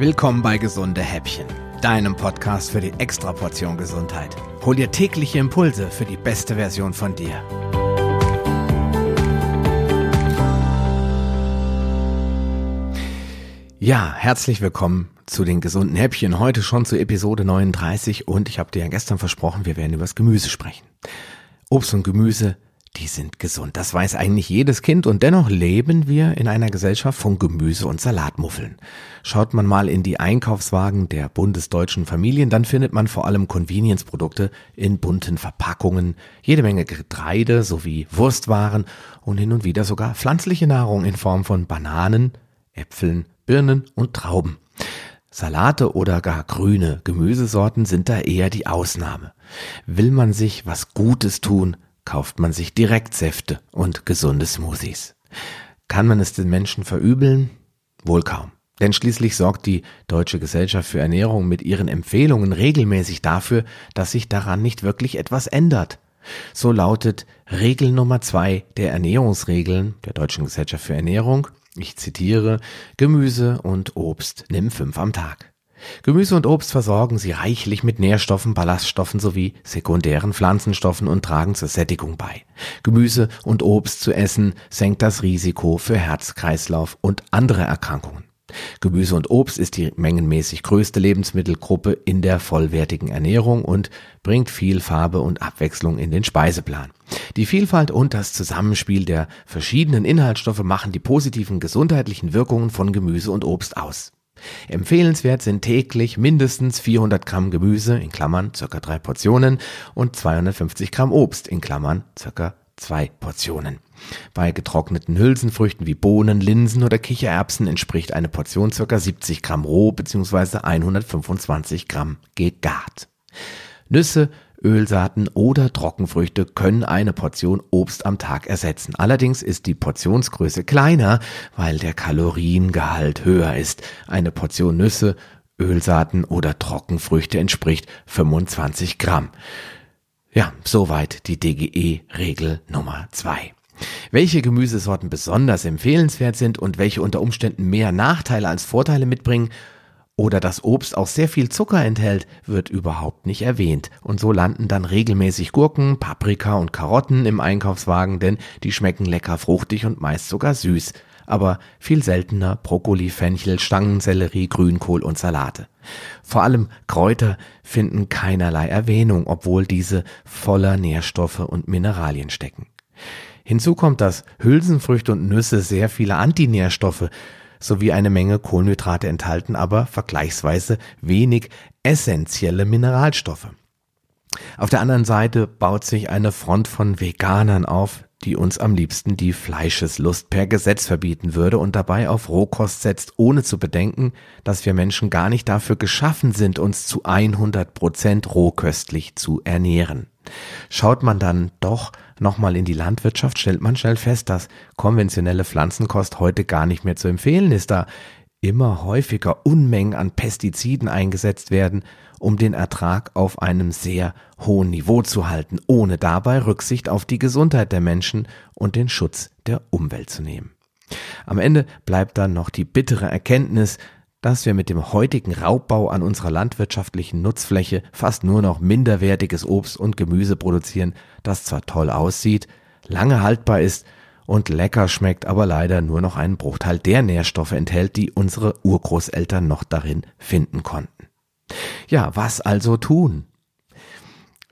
Willkommen bei Gesunde Häppchen, deinem Podcast für die Extraportion Gesundheit. Hol dir tägliche Impulse für die beste Version von dir. Ja, herzlich willkommen zu den gesunden Häppchen. Heute schon zu Episode 39 und ich habe dir ja gestern versprochen, wir werden über das Gemüse sprechen. Obst und Gemüse die sind gesund. Das weiß eigentlich jedes Kind und dennoch leben wir in einer Gesellschaft von Gemüse und Salatmuffeln. Schaut man mal in die Einkaufswagen der bundesdeutschen Familien, dann findet man vor allem Convenience-Produkte in bunten Verpackungen, jede Menge Getreide sowie Wurstwaren und hin und wieder sogar pflanzliche Nahrung in Form von Bananen, Äpfeln, Birnen und Trauben. Salate oder gar grüne Gemüsesorten sind da eher die Ausnahme. Will man sich was Gutes tun, kauft man sich direkt Säfte und gesunde Smoothies. Kann man es den Menschen verübeln? Wohl kaum. Denn schließlich sorgt die Deutsche Gesellschaft für Ernährung mit ihren Empfehlungen regelmäßig dafür, dass sich daran nicht wirklich etwas ändert. So lautet Regel Nummer zwei der Ernährungsregeln der Deutschen Gesellschaft für Ernährung, ich zitiere, Gemüse und Obst nimm fünf am Tag. Gemüse und Obst versorgen sie reichlich mit Nährstoffen, Ballaststoffen sowie sekundären Pflanzenstoffen und tragen zur Sättigung bei. Gemüse und Obst zu essen senkt das Risiko für Herz-Kreislauf und andere Erkrankungen. Gemüse und Obst ist die mengenmäßig größte Lebensmittelgruppe in der vollwertigen Ernährung und bringt viel Farbe und Abwechslung in den Speiseplan. Die Vielfalt und das Zusammenspiel der verschiedenen Inhaltsstoffe machen die positiven gesundheitlichen Wirkungen von Gemüse und Obst aus. Empfehlenswert sind täglich mindestens 400 Gramm Gemüse in Klammern circa drei Portionen und 250 Gramm Obst in Klammern circa zwei Portionen. Bei getrockneten Hülsenfrüchten wie Bohnen, Linsen oder Kichererbsen entspricht eine Portion circa 70 Gramm roh bzw. 125 Gramm gegart. Nüsse, Ölsaaten oder Trockenfrüchte können eine Portion Obst am Tag ersetzen. Allerdings ist die Portionsgröße kleiner, weil der Kaloriengehalt höher ist. Eine Portion Nüsse, Ölsaaten oder Trockenfrüchte entspricht 25 Gramm. Ja, soweit die DGE-Regel Nummer zwei. Welche Gemüsesorten besonders empfehlenswert sind und welche unter Umständen mehr Nachteile als Vorteile mitbringen, oder dass Obst auch sehr viel Zucker enthält, wird überhaupt nicht erwähnt. Und so landen dann regelmäßig Gurken, Paprika und Karotten im Einkaufswagen, denn die schmecken lecker fruchtig und meist sogar süß. Aber viel seltener Brokkoli, Fenchel, Stangensellerie, Grünkohl und Salate. Vor allem Kräuter finden keinerlei Erwähnung, obwohl diese voller Nährstoffe und Mineralien stecken. Hinzu kommt, dass Hülsenfrüchte und Nüsse sehr viele Antinährstoffe sowie eine Menge Kohlenhydrate enthalten, aber vergleichsweise wenig essentielle Mineralstoffe. Auf der anderen Seite baut sich eine Front von Veganern auf, die uns am liebsten die Fleischeslust per Gesetz verbieten würde und dabei auf Rohkost setzt, ohne zu bedenken, dass wir Menschen gar nicht dafür geschaffen sind, uns zu 100 Prozent rohköstlich zu ernähren. Schaut man dann doch nochmal in die Landwirtschaft, stellt man schnell fest, dass konventionelle Pflanzenkost heute gar nicht mehr zu empfehlen ist, da immer häufiger Unmengen an Pestiziden eingesetzt werden, um den Ertrag auf einem sehr hohen Niveau zu halten, ohne dabei Rücksicht auf die Gesundheit der Menschen und den Schutz der Umwelt zu nehmen. Am Ende bleibt dann noch die bittere Erkenntnis, dass wir mit dem heutigen Raubbau an unserer landwirtschaftlichen Nutzfläche fast nur noch minderwertiges Obst und Gemüse produzieren, das zwar toll aussieht, lange haltbar ist und lecker schmeckt, aber leider nur noch einen Bruchteil der Nährstoffe enthält, die unsere Urgroßeltern noch darin finden konnten. Ja, was also tun?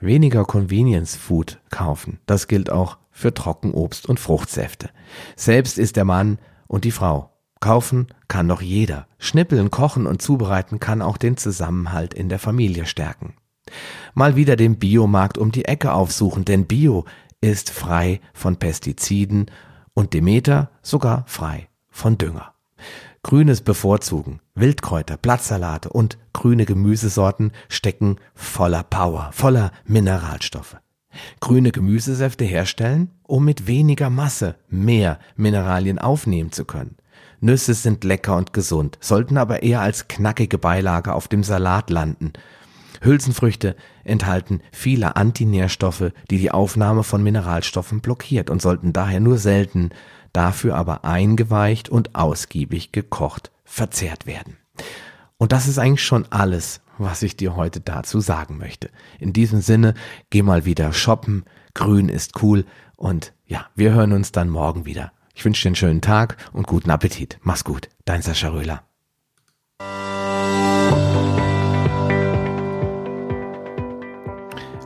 Weniger Convenience Food kaufen. Das gilt auch für Trockenobst und Fruchtsäfte. Selbst ist der Mann und die Frau Kaufen kann doch jeder. Schnippeln, kochen und zubereiten kann auch den Zusammenhalt in der Familie stärken. Mal wieder den Biomarkt um die Ecke aufsuchen, denn Bio ist frei von Pestiziden und Demeter sogar frei von Dünger. Grünes bevorzugen, Wildkräuter, Blattsalate und grüne Gemüsesorten stecken voller Power, voller Mineralstoffe. Grüne Gemüsesäfte herstellen, um mit weniger Masse mehr Mineralien aufnehmen zu können. Nüsse sind lecker und gesund, sollten aber eher als knackige Beilage auf dem Salat landen. Hülsenfrüchte enthalten viele Antinährstoffe, die die Aufnahme von Mineralstoffen blockiert und sollten daher nur selten, dafür aber eingeweicht und ausgiebig gekocht verzehrt werden. Und das ist eigentlich schon alles, was ich dir heute dazu sagen möchte. In diesem Sinne, geh mal wieder shoppen, grün ist cool und ja, wir hören uns dann morgen wieder. Ich wünsche dir einen schönen Tag und guten Appetit. Mach's gut, dein Sascha Röhler.